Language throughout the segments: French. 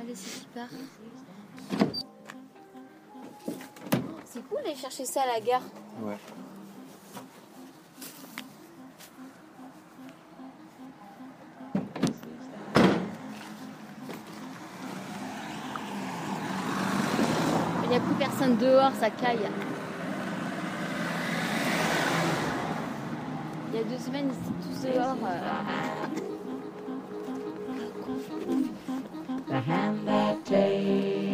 Allez, c'est qui part C'est cool d'aller chercher ça à la gare. Ouais. Il n'y a plus personne dehors, ça caille. Il y a deux semaines, ils étaient tous dehors. euh. The hand that takes.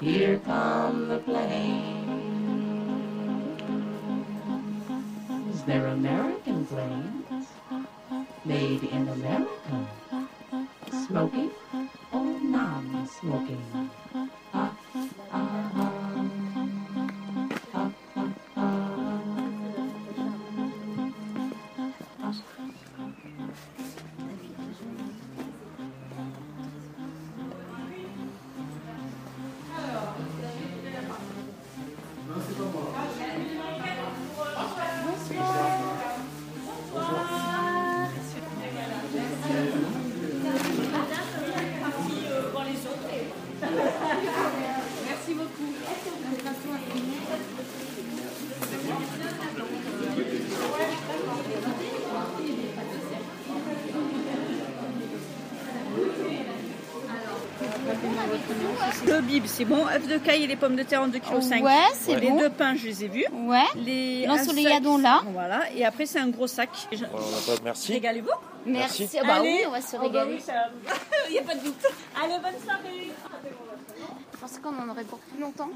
Here come the planes. They're American planes, made in America. Smoking or non-smoking? Deux bibs, c'est bon. œufs de caille et les pommes de terre en 2,5 kg. Ouais, c'est Les bon. deux pains, je les ai vus. Ouais. Les yadons, là. Voilà. Et après, c'est un gros sac. On pas- Merci. Régalez-vous. Merci. Merci. Ah bah Allez. oui, on va se Oh bah régaler. Il n'y a pas de doute. Allez, bonne soirée. Je pensais qu'on en aurait pour plus longtemps.